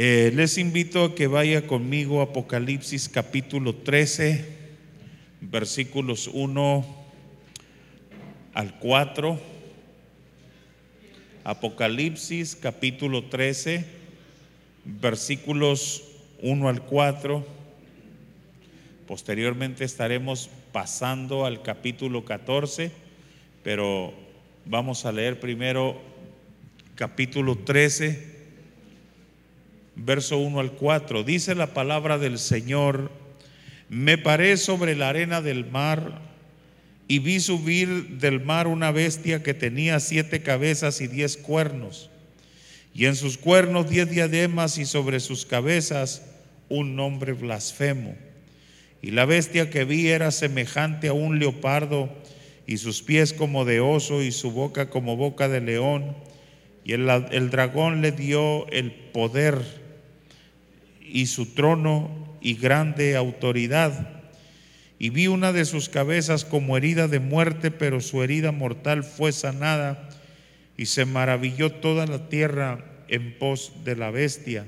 Eh, les invito a que vaya conmigo a Apocalipsis capítulo 13, versículos 1 al 4. Apocalipsis capítulo 13, versículos 1 al 4. Posteriormente estaremos pasando al capítulo 14, pero vamos a leer primero capítulo 13 verso 1 al 4. Dice la palabra del Señor, me paré sobre la arena del mar y vi subir del mar una bestia que tenía siete cabezas y diez cuernos, y en sus cuernos diez diademas y sobre sus cabezas un nombre blasfemo. Y la bestia que vi era semejante a un leopardo, y sus pies como de oso, y su boca como boca de león. Y el, el dragón le dio el poder y su trono y grande autoridad. Y vi una de sus cabezas como herida de muerte, pero su herida mortal fue sanada, y se maravilló toda la tierra en pos de la bestia.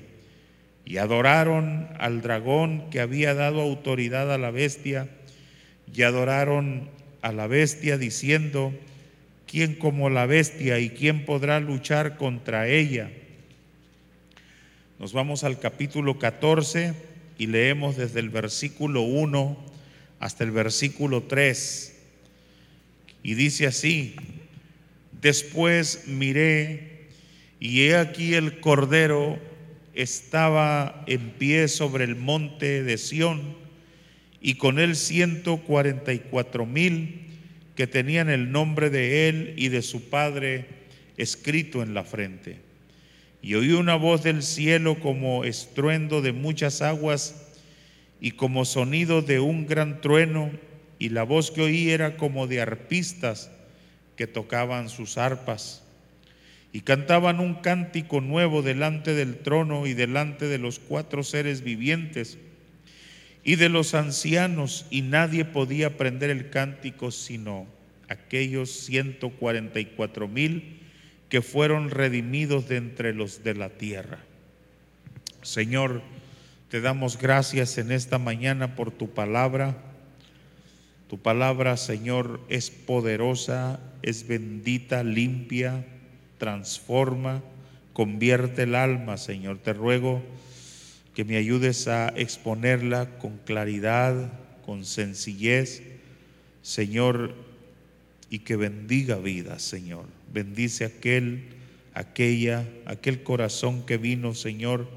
Y adoraron al dragón que había dado autoridad a la bestia, y adoraron a la bestia diciendo, ¿quién como la bestia y quién podrá luchar contra ella? Nos vamos al capítulo 14 y leemos desde el versículo 1 hasta el versículo 3. Y dice así, después miré y he aquí el Cordero estaba en pie sobre el monte de Sión y con él ciento cuarenta y cuatro mil que tenían el nombre de él y de su padre escrito en la frente. Y oí una voz del cielo como estruendo de muchas aguas y como sonido de un gran trueno, y la voz que oí era como de arpistas que tocaban sus arpas. Y cantaban un cántico nuevo delante del trono y delante de los cuatro seres vivientes y de los ancianos, y nadie podía aprender el cántico sino aquellos ciento cuarenta y cuatro mil que fueron redimidos de entre los de la tierra. Señor, te damos gracias en esta mañana por tu palabra. Tu palabra, Señor, es poderosa, es bendita, limpia, transforma, convierte el alma, Señor. Te ruego que me ayudes a exponerla con claridad, con sencillez, Señor, y que bendiga vida, Señor. Bendice aquel, aquella, aquel corazón que vino, Señor,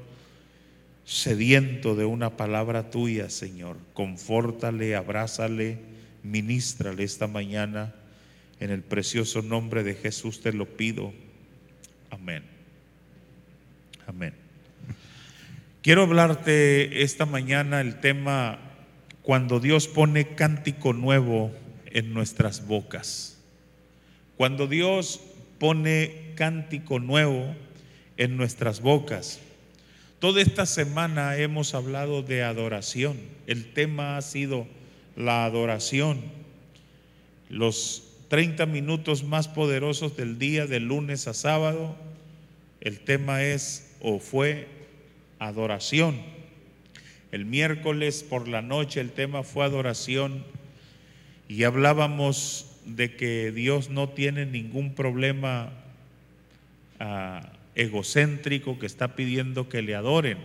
sediento de una palabra tuya, Señor. Confórtale, abrázale, ministrale esta mañana. En el precioso nombre de Jesús te lo pido. Amén. Amén. Quiero hablarte esta mañana el tema cuando Dios pone cántico nuevo en nuestras bocas. Cuando Dios pone cántico nuevo en nuestras bocas. Toda esta semana hemos hablado de adoración. El tema ha sido la adoración. Los 30 minutos más poderosos del día, de lunes a sábado, el tema es o fue adoración. El miércoles por la noche el tema fue adoración y hablábamos de que Dios no tiene ningún problema ah, egocéntrico que está pidiendo que le adoren,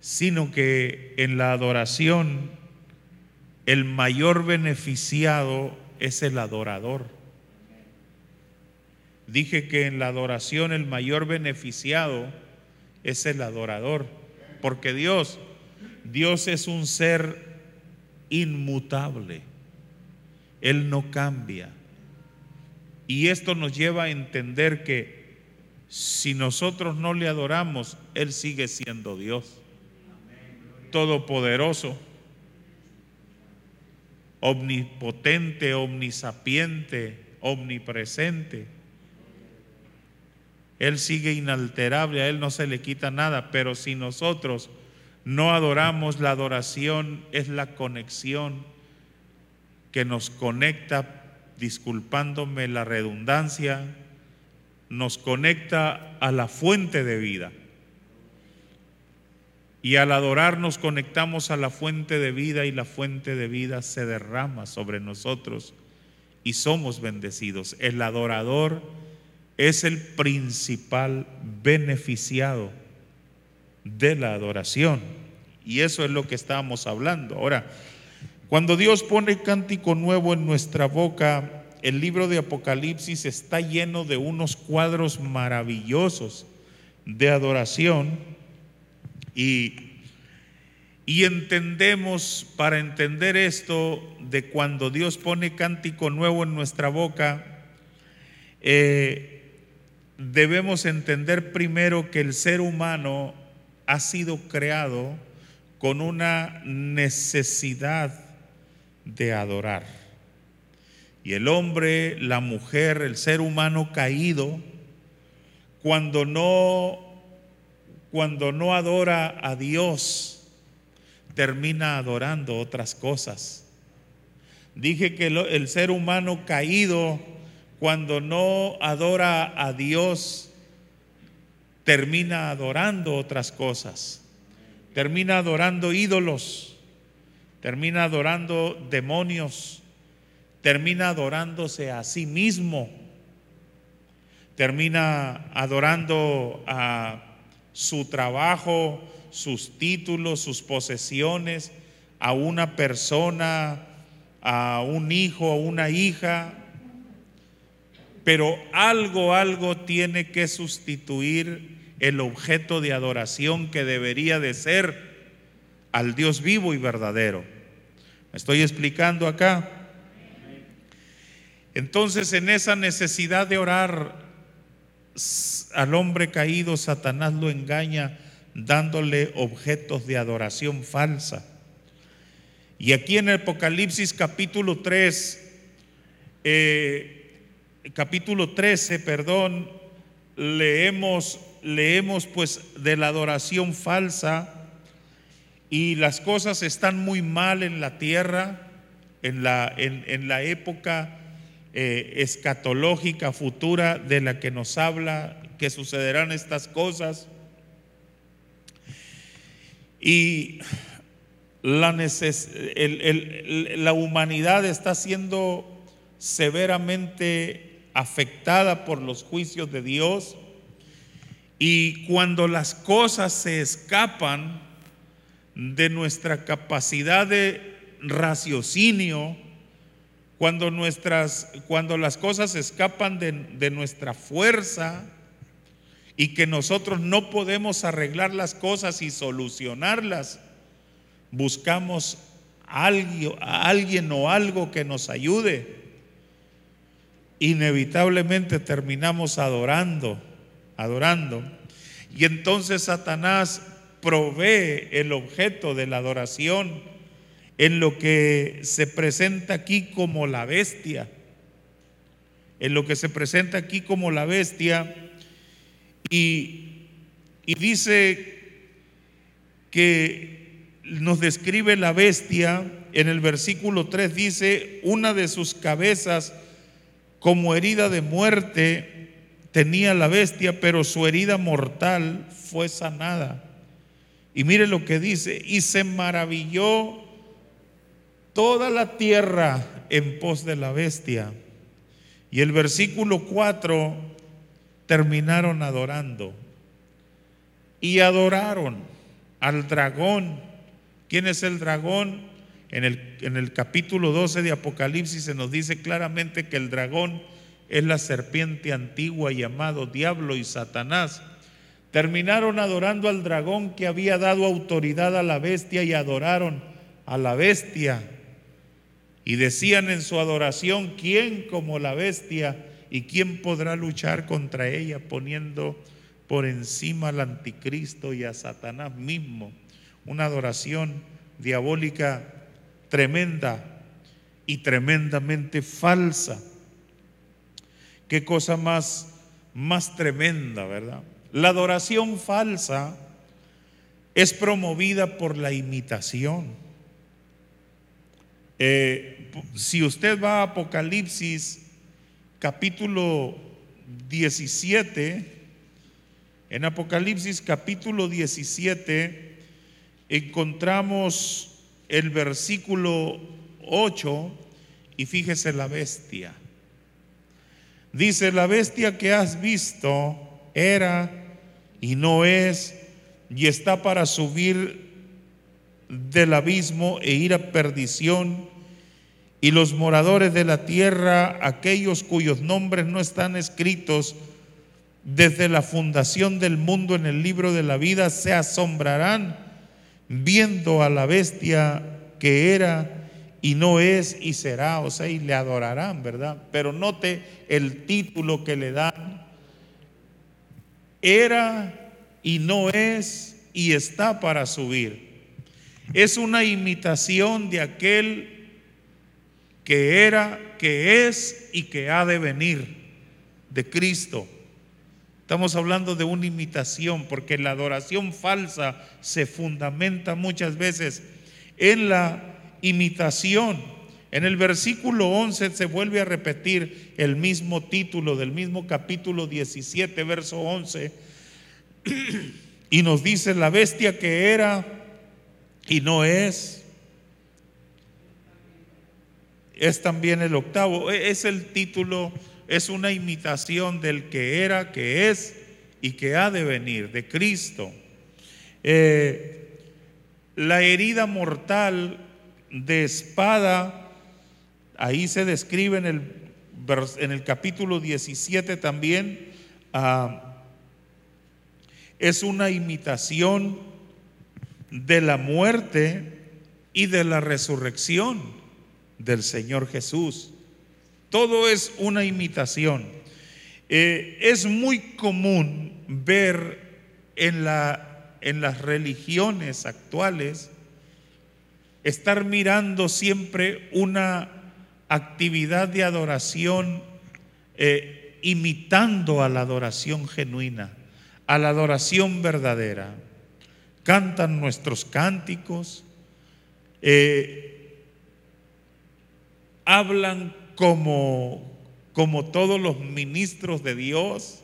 sino que en la adoración el mayor beneficiado es el adorador. Dije que en la adoración el mayor beneficiado es el adorador, porque Dios, Dios es un ser inmutable. Él no cambia. Y esto nos lleva a entender que si nosotros no le adoramos, Él sigue siendo Dios. Todopoderoso, omnipotente, omnisapiente, omnipresente. Él sigue inalterable, a Él no se le quita nada, pero si nosotros no adoramos, la adoración es la conexión que nos conecta, disculpándome la redundancia, nos conecta a la fuente de vida. Y al adorar nos conectamos a la fuente de vida y la fuente de vida se derrama sobre nosotros y somos bendecidos. El adorador es el principal beneficiado de la adoración. Y eso es lo que estábamos hablando. Ahora, cuando Dios pone cántico nuevo en nuestra boca, el libro de Apocalipsis está lleno de unos cuadros maravillosos de adoración y, y entendemos, para entender esto, de cuando Dios pone cántico nuevo en nuestra boca, eh, debemos entender primero que el ser humano ha sido creado con una necesidad de adorar. Y el hombre, la mujer, el ser humano caído, cuando no cuando no adora a Dios, termina adorando otras cosas. Dije que el ser humano caído, cuando no adora a Dios, termina adorando otras cosas. Termina adorando ídolos, termina adorando demonios, termina adorándose a sí mismo, termina adorando a su trabajo, sus títulos, sus posesiones, a una persona, a un hijo, a una hija. Pero algo, algo tiene que sustituir el objeto de adoración que debería de ser al Dios vivo y verdadero. ¿Me estoy explicando acá? Entonces en esa necesidad de orar al hombre caído, Satanás lo engaña dándole objetos de adoración falsa. Y aquí en el Apocalipsis capítulo 3, eh, capítulo 13, perdón, leemos, leemos pues de la adoración falsa y las cosas están muy mal en la tierra, en la, en la época eh, escatológica futura de la que nos habla que sucederán estas cosas. Y la, la humanidad está siendo severamente afectada por los juicios de Dios. Y cuando las cosas se escapan de nuestra capacidad de raciocinio, cuando, nuestras, cuando las cosas escapan de, de nuestra fuerza y que nosotros no podemos arreglar las cosas y solucionarlas, buscamos a alguien, a alguien o algo que nos ayude. Inevitablemente terminamos adorando, adorando. Y entonces Satanás provee el objeto de la adoración en lo que se presenta aquí como la bestia, en lo que se presenta aquí como la bestia, y, y dice que nos describe la bestia, en el versículo 3 dice, una de sus cabezas como herida de muerte tenía la bestia, pero su herida mortal fue sanada. Y mire lo que dice, y se maravilló toda la tierra en pos de la bestia. Y el versículo 4 terminaron adorando. Y adoraron al dragón. ¿Quién es el dragón? En el, en el capítulo 12 de Apocalipsis se nos dice claramente que el dragón es la serpiente antigua llamado diablo y Satanás. Terminaron adorando al dragón que había dado autoridad a la bestia y adoraron a la bestia y decían en su adoración, ¿quién como la bestia y quién podrá luchar contra ella poniendo por encima al anticristo y a Satanás mismo? Una adoración diabólica tremenda y tremendamente falsa. Qué cosa más más tremenda, ¿verdad? La adoración falsa es promovida por la imitación. Eh, si usted va a Apocalipsis capítulo 17, en Apocalipsis capítulo 17, encontramos el versículo 8 y fíjese la bestia. Dice, la bestia que has visto era y no es y está para subir del abismo e ir a perdición. Y los moradores de la tierra, aquellos cuyos nombres no están escritos desde la fundación del mundo en el libro de la vida, se asombrarán viendo a la bestia que era y no es y será, o sea, y le adorarán, ¿verdad? Pero note el título que le dan. Era y no es y está para subir. Es una imitación de aquel que era, que es y que ha de venir, de Cristo. Estamos hablando de una imitación porque la adoración falsa se fundamenta muchas veces en la imitación. En el versículo 11 se vuelve a repetir el mismo título del mismo capítulo 17, verso 11, y nos dice la bestia que era y no es. Es también el octavo, e, es el título es una imitación del que era, que es y que ha de venir, de Cristo. Eh, la herida mortal de espada, ahí se describe en el, en el capítulo 17 también, ah, es una imitación de la muerte y de la resurrección del Señor Jesús. Todo es una imitación. Eh, es muy común ver en, la, en las religiones actuales estar mirando siempre una actividad de adoración eh, imitando a la adoración genuina, a la adoración verdadera. Cantan nuestros cánticos, eh, hablan como, como todos los ministros de Dios,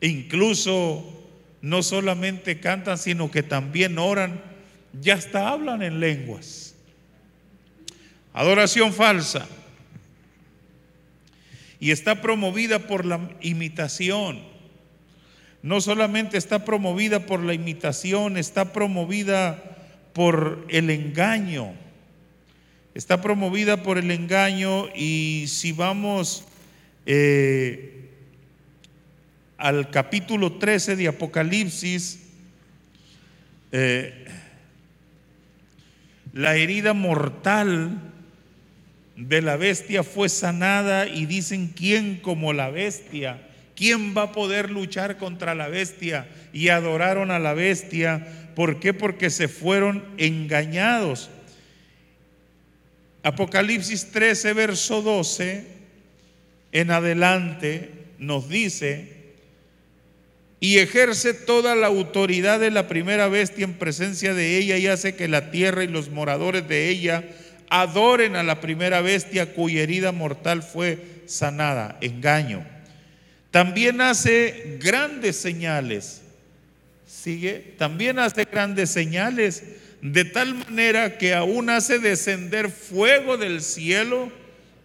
incluso no solamente cantan, sino que también oran, ya hasta hablan en lenguas. Adoración falsa. Y está promovida por la imitación. No solamente está promovida por la imitación, está promovida por el engaño está promovida por el engaño y si vamos eh, al capítulo 13 de Apocalipsis, eh, la herida mortal de la bestia fue sanada y dicen, ¿quién como la bestia? ¿Quién va a poder luchar contra la bestia? Y adoraron a la bestia. ¿Por qué? Porque se fueron engañados. Apocalipsis 13, verso 12 en adelante nos dice, y ejerce toda la autoridad de la primera bestia en presencia de ella y hace que la tierra y los moradores de ella adoren a la primera bestia cuya herida mortal fue sanada, engaño. También hace grandes señales, sigue, también hace grandes señales de tal manera que aún hace descender fuego del cielo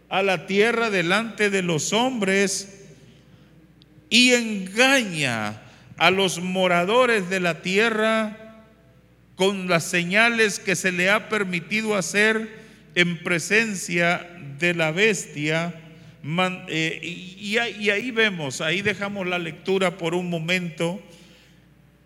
a la tierra delante de los hombres y engaña a los moradores de la tierra con las señales que se le ha permitido hacer en presencia de la bestia. Eh, y, ahí vemos, ahí dejamos la lectura por un momento,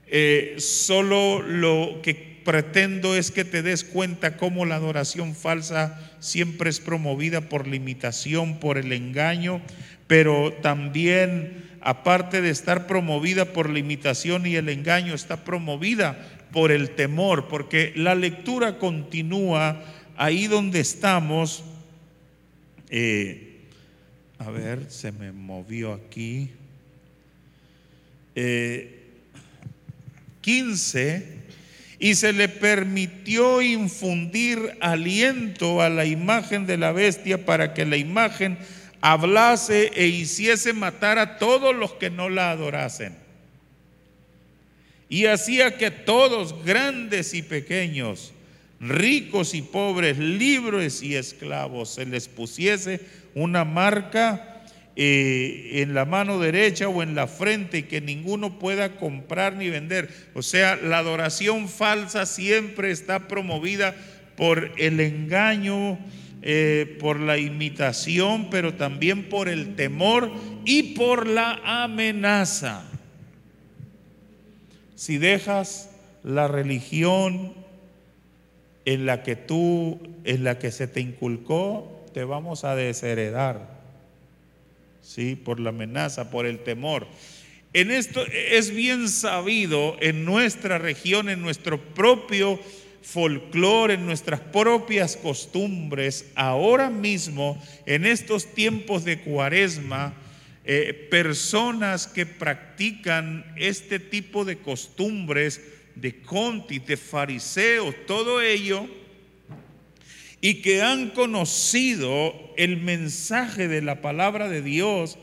eh, solo lo que pretendo es que te des cuenta cómo la adoración falsa siempre es promovida por limitación, por el engaño, pero también, aparte de estar promovida por la imitación y el engaño, está promovida por el temor, porque la lectura continúa ahí donde estamos. Eh, a ver, se me movió aquí. 15 eh, y se le permitió infundir aliento a la imagen de la bestia para que la imagen hablase e hiciese matar a todos los que no la adorasen. y hacía que todos, grandes y pequeños, ricos y pobres, libres y esclavos, se les pusiese una marca eh, en la mano derecha o en la frente y que ninguno pueda comprar ni vender. O sea, la adoración falsa siempre está promovida por el engaño, eh, por la imitación, pero también por el temor y por la amenaza. Si dejas la religión en la que tú, en la que se te inculcó, te vamos a desheredar. Sí, por la amenaza, por el temor. En esto es bien sabido en nuestra región, en nuestro propio folclore, en nuestras propias costumbres, ahora mismo, en estos tiempos de cuaresma, eh, personas que practican este tipo de costumbres, de contis, de fariseos, todo ello, y que han conocido el mensaje de la palabra de Dios,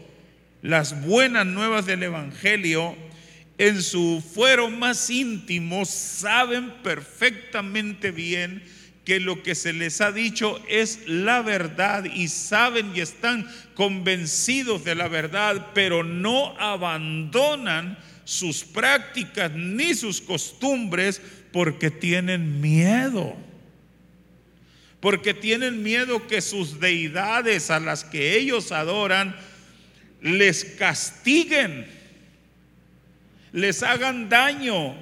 las buenas nuevas del Evangelio, en su fuero más íntimo saben perfectamente bien que lo que se les ha dicho es la verdad y saben y están convencidos de la verdad, pero no abandonan sus prácticas ni sus costumbres porque tienen miedo. Porque tienen miedo que sus deidades a las que ellos adoran les castiguen les hagan daño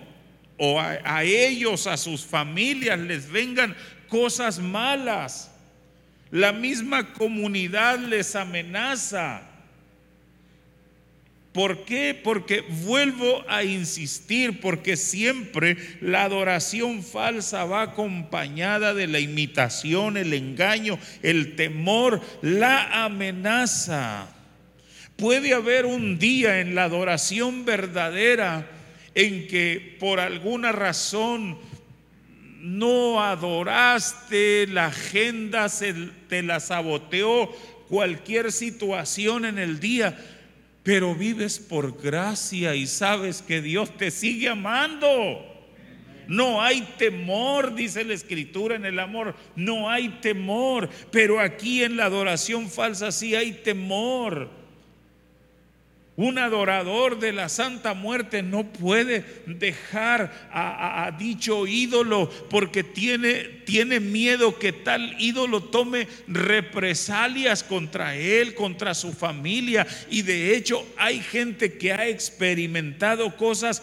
o a, ellos, a sus familias, les vengan cosas malas. La misma comunidad les amenaza. ¿Por qué? Porque vuelvo a insistir, porque siempre la adoración falsa va acompañada de la imitación, el engaño, el temor, la amenaza. Puede haber un día en la adoración verdadera en que por alguna razón no adoraste, la agenda se te la saboteó, cualquier situación en el día, pero vives por gracia y sabes que Dios te sigue amando. No hay temor, dice la escritura en el amor, no hay temor, pero aquí en la adoración falsa sí hay temor. Un adorador de la Santa Muerte no puede dejar a, dicho ídolo porque tiene, tiene miedo que tal ídolo tome represalias contra él, contra su familia. Y de hecho hay gente que ha experimentado cosas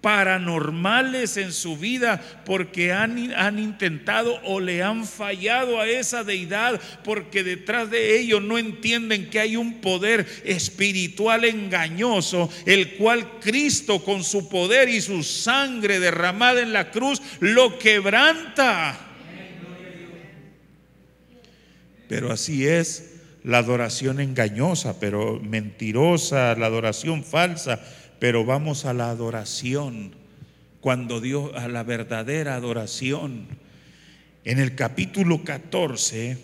paranormales en su vida porque han, han, intentado o le han fallado a esa deidad porque detrás de ellos no entienden que hay un poder espiritual engañoso, el cual Cristo con su poder y su sangre derramada en la cruz lo quebranta. Pero así es la adoración engañosa, pero mentirosa, la adoración falsa pero vamos a la adoración, cuando Dios, a la verdadera adoración. En el capítulo 14,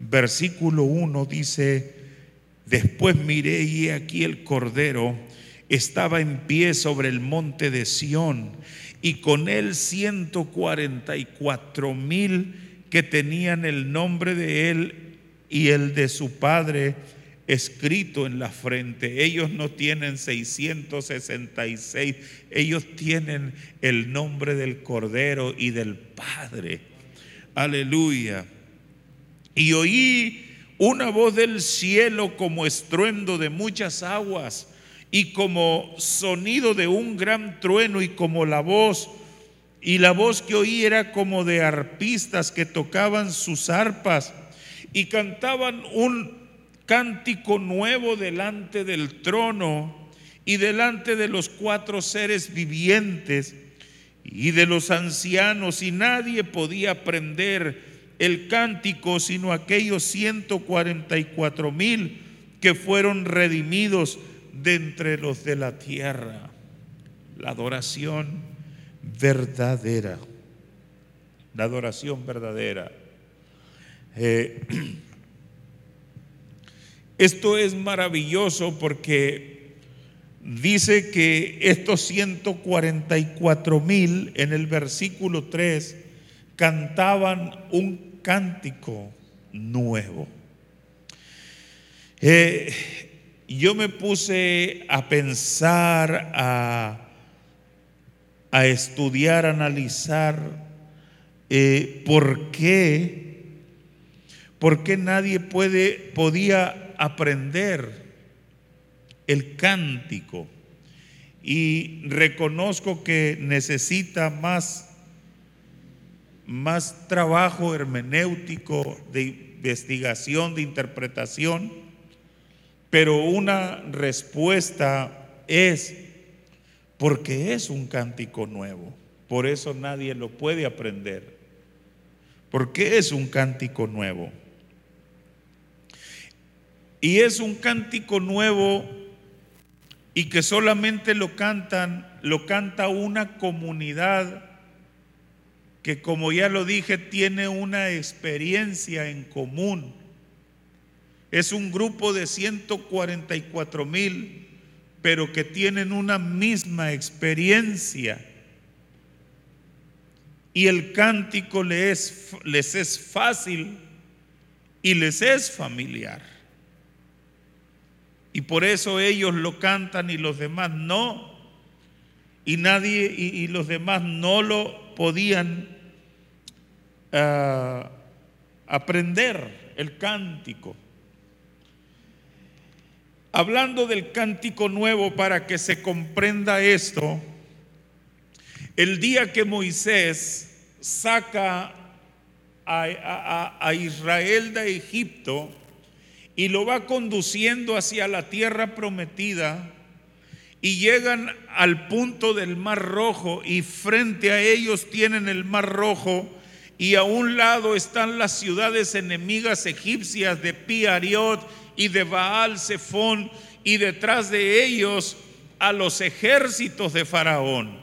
versículo 1 dice, después miré y aquí el Cordero estaba en pie sobre el monte de Sión y con él 144 mil que tenían el nombre de él y el de su padre escrito en la frente. Ellos no tienen 666, ellos tienen el nombre del Cordero y del Padre. Aleluya. Y oí una voz del cielo como estruendo de muchas aguas y como sonido de un gran trueno y como la voz y la voz que oí era como de arpistas que tocaban sus arpas y cantaban un cántico nuevo delante del trono y delante de los cuatro seres vivientes y de los ancianos, y nadie podía aprender el cántico sino aquellos 144 mil que fueron redimidos de entre los de la tierra. La adoración verdadera. La adoración verdadera. Eh, Esto es maravilloso porque dice que estos 144 mil en el versículo 3 cantaban un cántico nuevo. Eh, yo me puse a pensar, a, a estudiar, a analizar eh, por qué, por qué nadie puede, podía aprender el cántico. Y reconozco que necesita más, más trabajo hermenéutico de investigación, de interpretación, pero una respuesta es porque es un cántico nuevo. Por eso nadie lo puede aprender. Porque es un cántico nuevo. Y es un cántico nuevo y que solamente lo cantan, lo canta una comunidad que como ya lo dije tiene una experiencia en común. Es un grupo de 144 mil, pero que tienen una misma experiencia. Y el cántico les, les es fácil y les es familiar. Y por eso ellos lo cantan y los demás no. Y nadie y, los demás no lo podían ah, aprender el cántico. Hablando del cántico nuevo para que se comprenda esto, el día que Moisés saca a Israel de Egipto, y lo va conduciendo hacia la tierra prometida y llegan al punto del mar rojo y frente a ellos tienen el mar rojo y a un lado están las ciudades enemigas egipcias de Piariot y de Baal Zephon y detrás de ellos a los ejércitos de Faraón.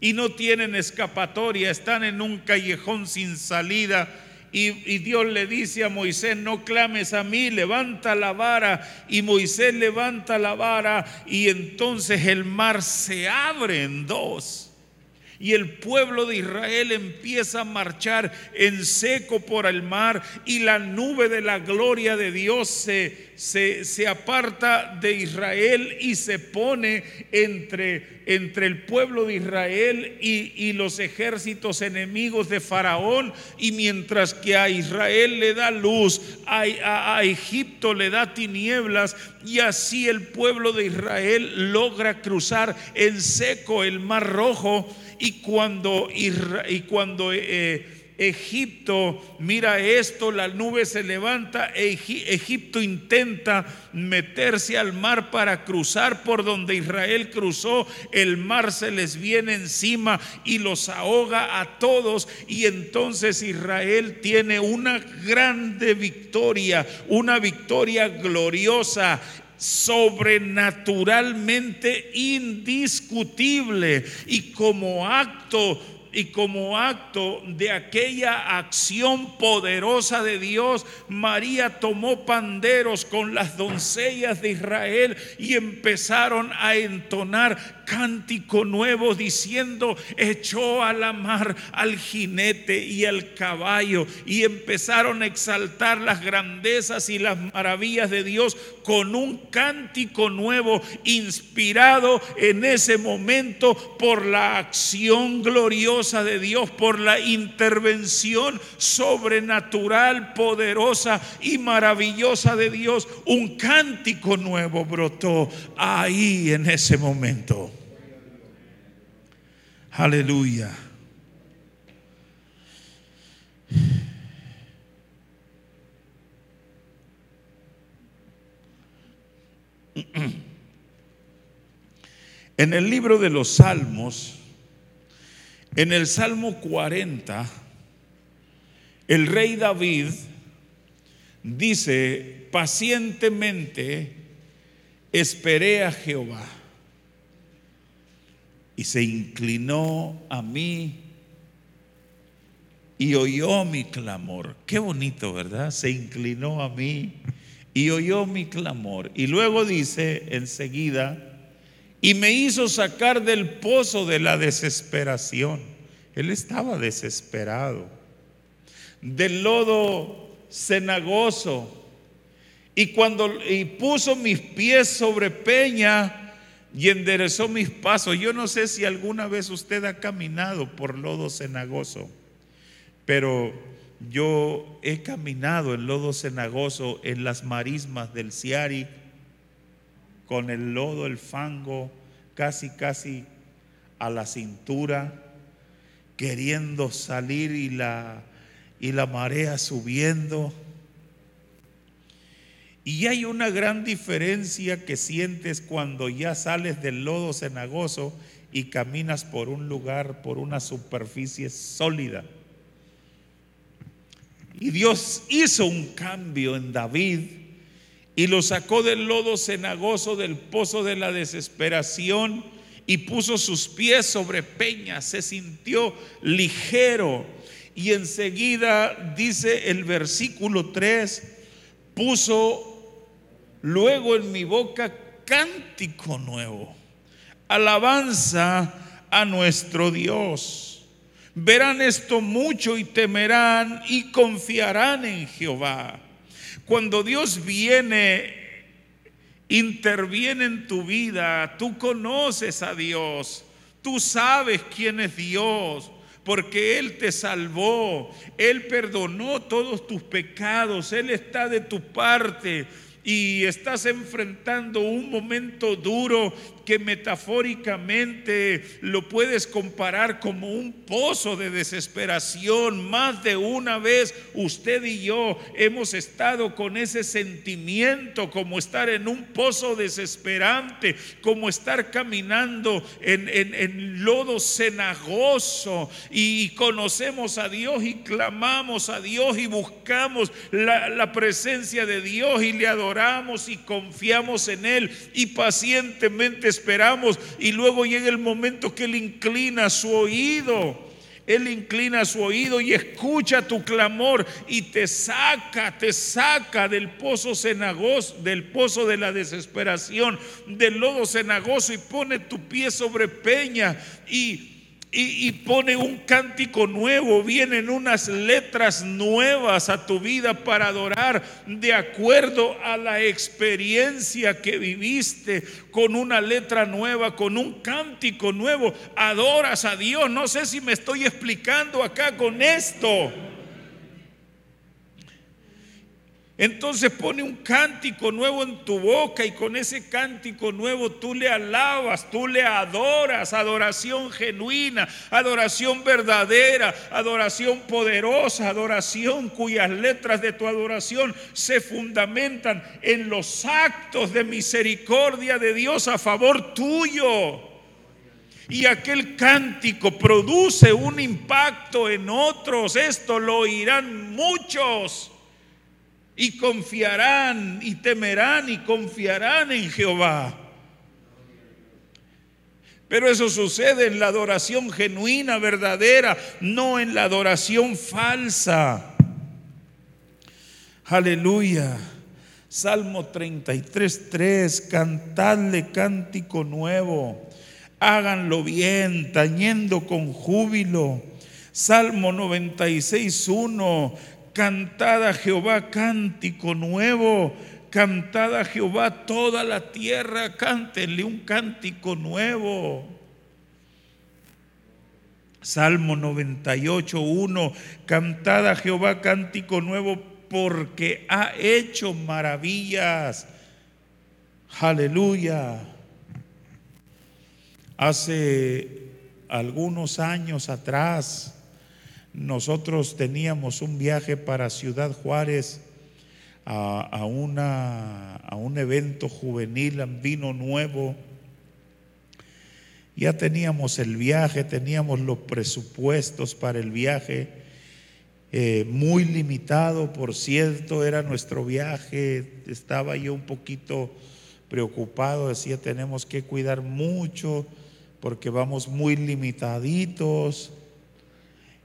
Y no tienen escapatoria, están en un callejón sin salida y, Dios le dice a Moisés, no clames a mí, levanta la vara. Y Moisés levanta la vara y entonces el mar se abre en dos y el pueblo de Israel empieza a marchar en seco por el mar y la nube de la gloria de Dios se, se, aparta de Israel y se pone entre, entre el pueblo de Israel y, los ejércitos enemigos de Faraón. Y mientras que a Israel le da luz, a, a Egipto le da tinieblas y así el pueblo de Israel logra cruzar en seco el mar rojo y cuando, cuando eh, Egipto mira esto, la nube se levanta, Egipto intenta meterse al mar para cruzar por donde Israel cruzó, el mar se les viene encima y los ahoga a todos y entonces Israel tiene una grande victoria, una victoria gloriosa sobrenaturalmente indiscutible y como acto y como acto de aquella acción poderosa de Dios, María tomó panderos con las doncellas de Israel y empezaron a entonar cántico nuevo diciendo, echó a la mar al jinete y al caballo y empezaron a exaltar las grandezas y las maravillas de Dios con un cántico nuevo inspirado en ese momento por la acción gloriosa de Dios, por la intervención sobrenatural, poderosa y maravillosa de Dios. Un cántico nuevo brotó ahí en ese momento. Aleluya. En el libro de los Salmos, en el Salmo 40, el rey David dice, pacientemente esperé a Jehová y se inclinó a mí y oyó mi clamor. Qué bonito, ¿verdad? Se inclinó a mí y oyó mi clamor. Y luego dice enseguida, y me hizo sacar del pozo de la desesperación. Él estaba desesperado. Del lodo cenagoso. Y cuando y puso mis pies sobre peña y enderezó mis pasos. Yo no sé si alguna vez usted ha caminado por lodo cenagoso, pero yo he caminado en lodo cenagoso en las marismas del Ciari con el lodo, el fango, casi, casi a la cintura, queriendo salir y la, y la marea subiendo. Y hay una gran diferencia que sientes cuando ya sales del lodo cenagoso y caminas por un lugar, por una superficie sólida. Y Dios hizo un cambio en David y lo sacó del lodo cenagoso del pozo de la desesperación y puso sus pies sobre peñas, se sintió ligero y enseguida dice el versículo 3, puso luego en mi boca cántico nuevo, alabanza a nuestro Dios. Verán esto mucho y temerán y confiarán en Jehová. Cuando Dios viene, interviene en tu vida, tú conoces a Dios, tú sabes quién es Dios, porque Él te salvó, Él perdonó todos tus pecados, Él está de tu parte y estás enfrentando un momento duro que metafóricamente lo puedes comparar como un pozo de desesperación. Más de una vez usted y yo hemos estado con ese sentimiento como estar en un pozo desesperante, como estar caminando en, lodo cenagoso y conocemos a Dios y clamamos a Dios y buscamos la, la presencia de Dios y le adoramos y confiamos en Él y pacientemente esperamos y luego llega el momento que Él inclina su oído. Él inclina su oído y escucha tu clamor y te saca, te saca del pozo cenagoso, del pozo de la desesperación, del lodo cenagoso y pone tu pie sobre peña y y, pone un cántico nuevo, vienen unas letras nuevas a tu vida para adorar de acuerdo a la experiencia que viviste con una letra nueva, con un cántico nuevo. Adoras a Dios. No sé si me estoy explicando acá con esto. Entonces pone un cántico nuevo en tu boca y con ese cántico nuevo tú le alabas, tú le adoras, adoración genuina, adoración verdadera, adoración poderosa, adoración cuyas letras de tu adoración se fundamentan en los actos de misericordia de Dios a favor tuyo. Y aquel cántico produce un impacto en otros, esto lo oirán muchos y confiarán y temerán y confiarán en Jehová. Pero eso sucede en la adoración genuina, verdadera, no en la adoración falsa. Aleluya. Salmo 33, 3, cantadle cántico nuevo, háganlo bien, tañendo con júbilo. Salmo 96, 1, Cantad a Jehová cántico nuevo, cantad a Jehová toda la tierra, cántenle un cántico nuevo. Salmo 98, 1, cantad a Jehová cántico nuevo porque ha hecho maravillas. Aleluya. Hace algunos años atrás, nosotros teníamos un viaje para Ciudad Juárez a, una, a un evento juvenil, vino nuevo. Ya teníamos el viaje, teníamos los presupuestos para el viaje, eh, muy limitado, por cierto, era nuestro viaje. Estaba yo un poquito preocupado, decía, tenemos que cuidar mucho porque vamos muy limitaditos.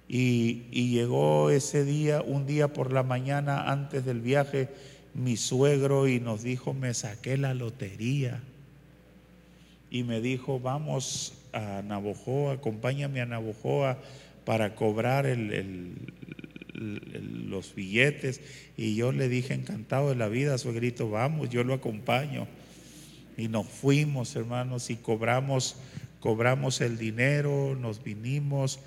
Y, llegó ese día, un día por la mañana antes del viaje, mi suegro y nos dijo, me saqué la lotería. y me dijo, vamos a Navojoa, acompáñame a Navojoa para cobrar los billetes. Y yo le dije, encantado de la vida, suegrito, vamos, yo lo acompaño. Y nos fuimos, hermanos, y cobramos, cobramos el dinero, nos vinimos.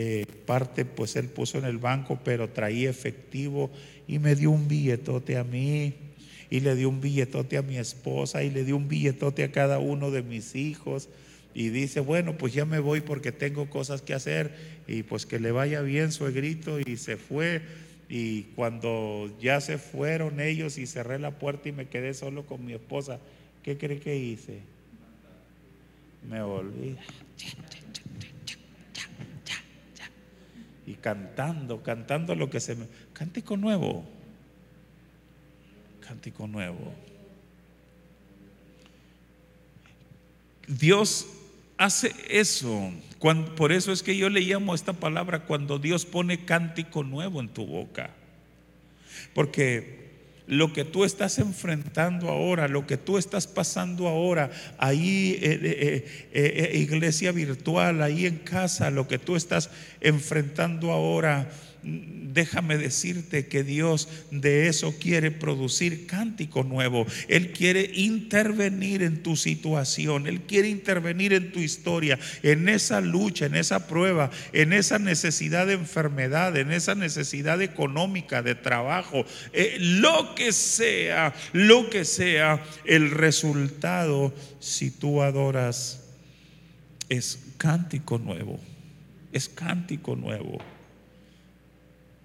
Eh, parte pues él puso en el banco, pero traía efectivo y me dio un billetote a mí y le dio un billetote a mi esposa y le dio un billetote a cada uno de mis hijos y dice, bueno, pues ya me voy porque tengo cosas que hacer y pues que le vaya bien suegrito y se fue y cuando ya se fueron ellos y cerré la puerta y me quedé solo con mi esposa, ¿qué cree que hice? Me volví. Y cantando, cantando lo que se me... Cántico nuevo. Cántico nuevo. Dios hace eso. por eso es que yo le llamo esta palabra cuando Dios pone cántico nuevo en tu boca. Porque lo que tú estás enfrentando ahora, lo que tú estás pasando ahora, ahí eh, eh, eh, iglesia virtual, ahí en casa, lo que tú estás enfrentando ahora, déjame decirte que Dios de eso quiere producir cántico nuevo. Él quiere intervenir en tu situación, Él quiere intervenir en tu historia, en esa lucha, en esa prueba, en esa necesidad de enfermedad, en esa necesidad económica, de trabajo, eh, lo que sea, lo que sea el resultado si tú adoras es cántico nuevo, es cántico nuevo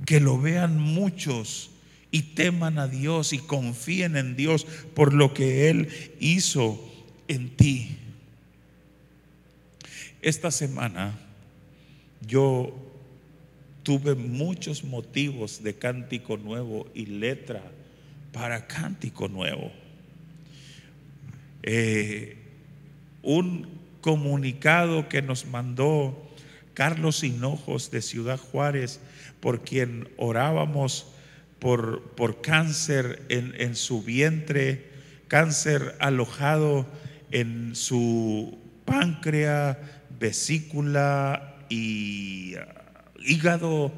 que lo vean muchos y teman a Dios y confíen en Dios por lo que Él hizo en ti. Esta semana yo tuve muchos motivos de cántico nuevo y letra para cántico nuevo. Eh, un comunicado que nos mandó Carlos Hinojos de Ciudad Juárez por quien orábamos por, por cáncer en, en su vientre, cáncer alojado en su páncreas, vesícula y uh, hígado,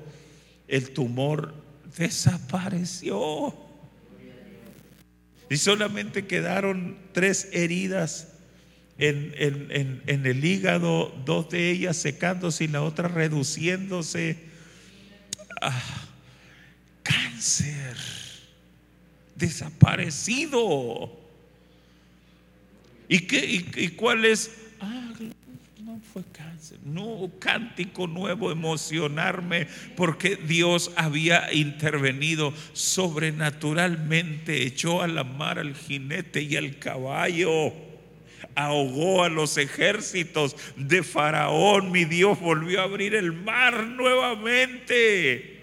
el tumor desapareció. Y solamente quedaron tres heridas en, en, en, el hígado, dos de ellas secándose y la otra reduciéndose Ah, cáncer, desaparecido. ¿Y, qué, y, cuál es? Ah, no fue cáncer. No, cántico nuevo, emocionarme porque Dios había intervenido sobrenaturalmente, echó a la mar al jinete y al caballo ahogó a los ejércitos de Faraón. Mi Dios volvió a abrir el mar nuevamente.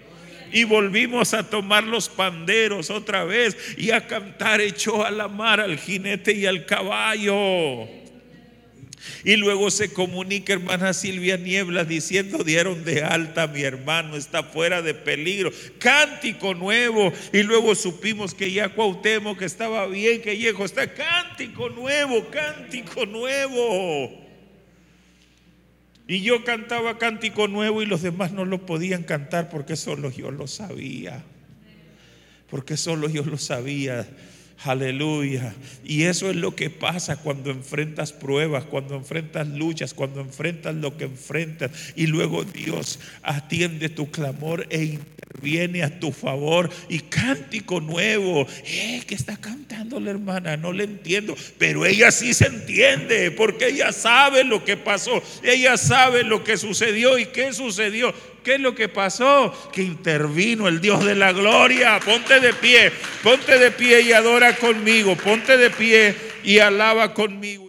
Y volvimos a tomar los panderos otra vez y a cantar echó a la mar al jinete y al caballo. Y luego se comunica hermana Silvia Niebla diciendo, dieron de alta mi hermano, está fuera de peligro. Cántico nuevo. Y luego supimos que ya Cuauhtémoc que estaba bien, que viejo está cántico nuevo, cántico nuevo. Y yo cantaba cántico nuevo y los demás no lo podían cantar porque solo yo lo sabía. Porque solo yo lo sabía. Aleluya. Y eso es lo que pasa cuando enfrentas pruebas, cuando enfrentas luchas, cuando enfrentas lo que enfrentas. Y luego Dios atiende tu clamor e interviene a tu favor. Y cántico nuevo. Eh, ¿Qué está cantando la hermana? No le entiendo. Pero ella sí se entiende porque ella sabe lo que pasó. Ella sabe lo que sucedió y qué sucedió. ¿Qué es lo que pasó? Que intervino el Dios de la gloria. Ponte de pie, ponte de pie y adora conmigo. Ponte de pie y alaba conmigo.